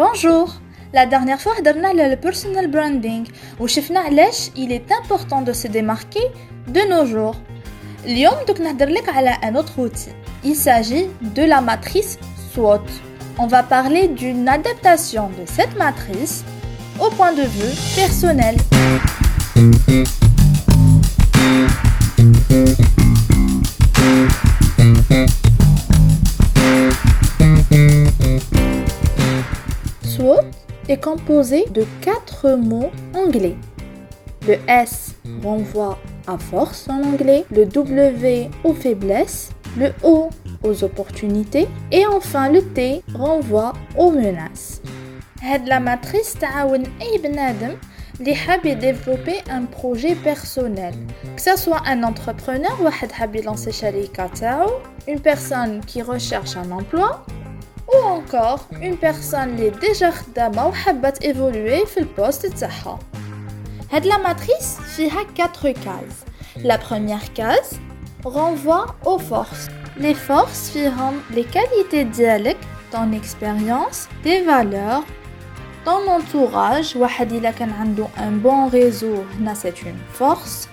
Bonjour La dernière fois, on a le personal branding où il est important de se démarquer de nos jours. اليوم دوك نهضر لك على un autre outil. Il s'agit de la matrice SWOT. On va parler d'une adaptation de cette matrice au point de vue personnel. est composé de quatre mots anglais. Le S renvoie à force en anglais, le W aux faiblesses, le O aux opportunités et enfin le T renvoie aux menaces. هاد la matrice تعاون أي بنادم اللي حاب développer un projet personnel que ce soit un entrepreneur واحد حاب يلانسي شركة تاعو une personne qui recherche un emploi ou encore une personne qui est déjà خدامة وحابة évoluer في البوست تاعها هاد la matrice فيها 4 cases la première case renvoie aux forces les forces فيهم les qualités ديالك ton expérience tes valeurs ton entourage واحد الا كان عنده un bon réseau هنا c'est une force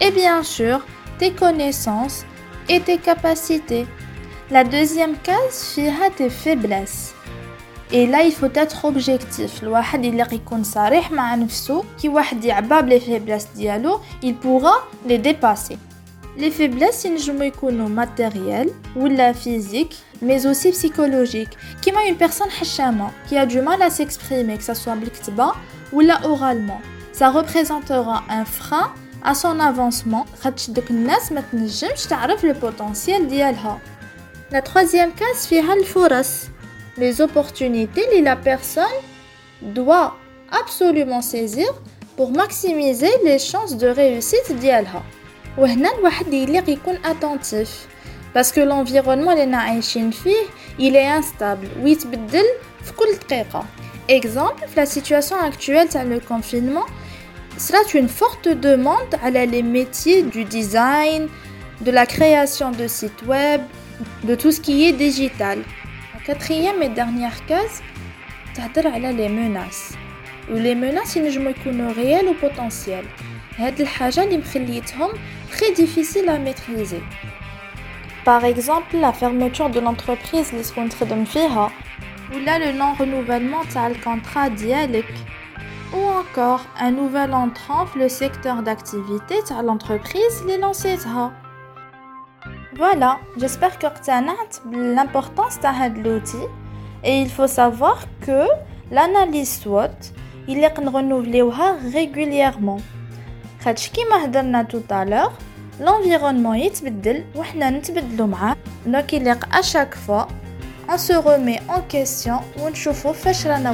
et bien sûr tes connaissances et tes capacités la deuxième case فيها tes faiblesses et là il faut être objectif الواحد الا يكون صريح مع نفسه كي واحد يعبى بلي فيبلس ديالو il pourra les dépasser les faiblesses ينجموا يكونوا matérielles ولا physiques mais aussi psychologiques كيما une personne حشامه qui a du mal à s'exprimer que ça soit بالكتابه ولا oralement ça représentera un frein à son avancement خاطش دوك الناس ما تنجمش تعرف le potentiel ديالها la troisième case فيها الفرص les opportunités que la personne doit absolument saisir pour maximiser les chances de réussite ديالها وهنا الواحد يليق يكون attentif parce que l'environnement اللي عايشين فيه il est instable ويتبدل في كل دقيقة exemple la situation actuelle تاع le confinement sera une forte demande على les métiers du design de la création de sites web de tout ce qui est digital quatrième et dernière case تهضر على les menaces و les menaces ينجمو يكونوا réelles ou potentielles هاد الحاجه اللي مخليتهم très difficile à maîtriser par exemple la fermeture de l'entreprise اللي تكون تخدم فيها ولا le non renouvellement تاع الكونترا ديالك ou encore un nouvel entrant le secteur d'activité تاع l'entreprise اللي لانسيتها voilà, j'espère que as l'importance de l'outil et il faut savoir que l'analyse SWOT, il est renouvelé régulièrement. Comme tout à l'heure, l'environnement est et Donc il est à chaque fois, on se remet en question ou on chauffe la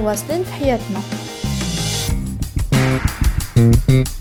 Thank you.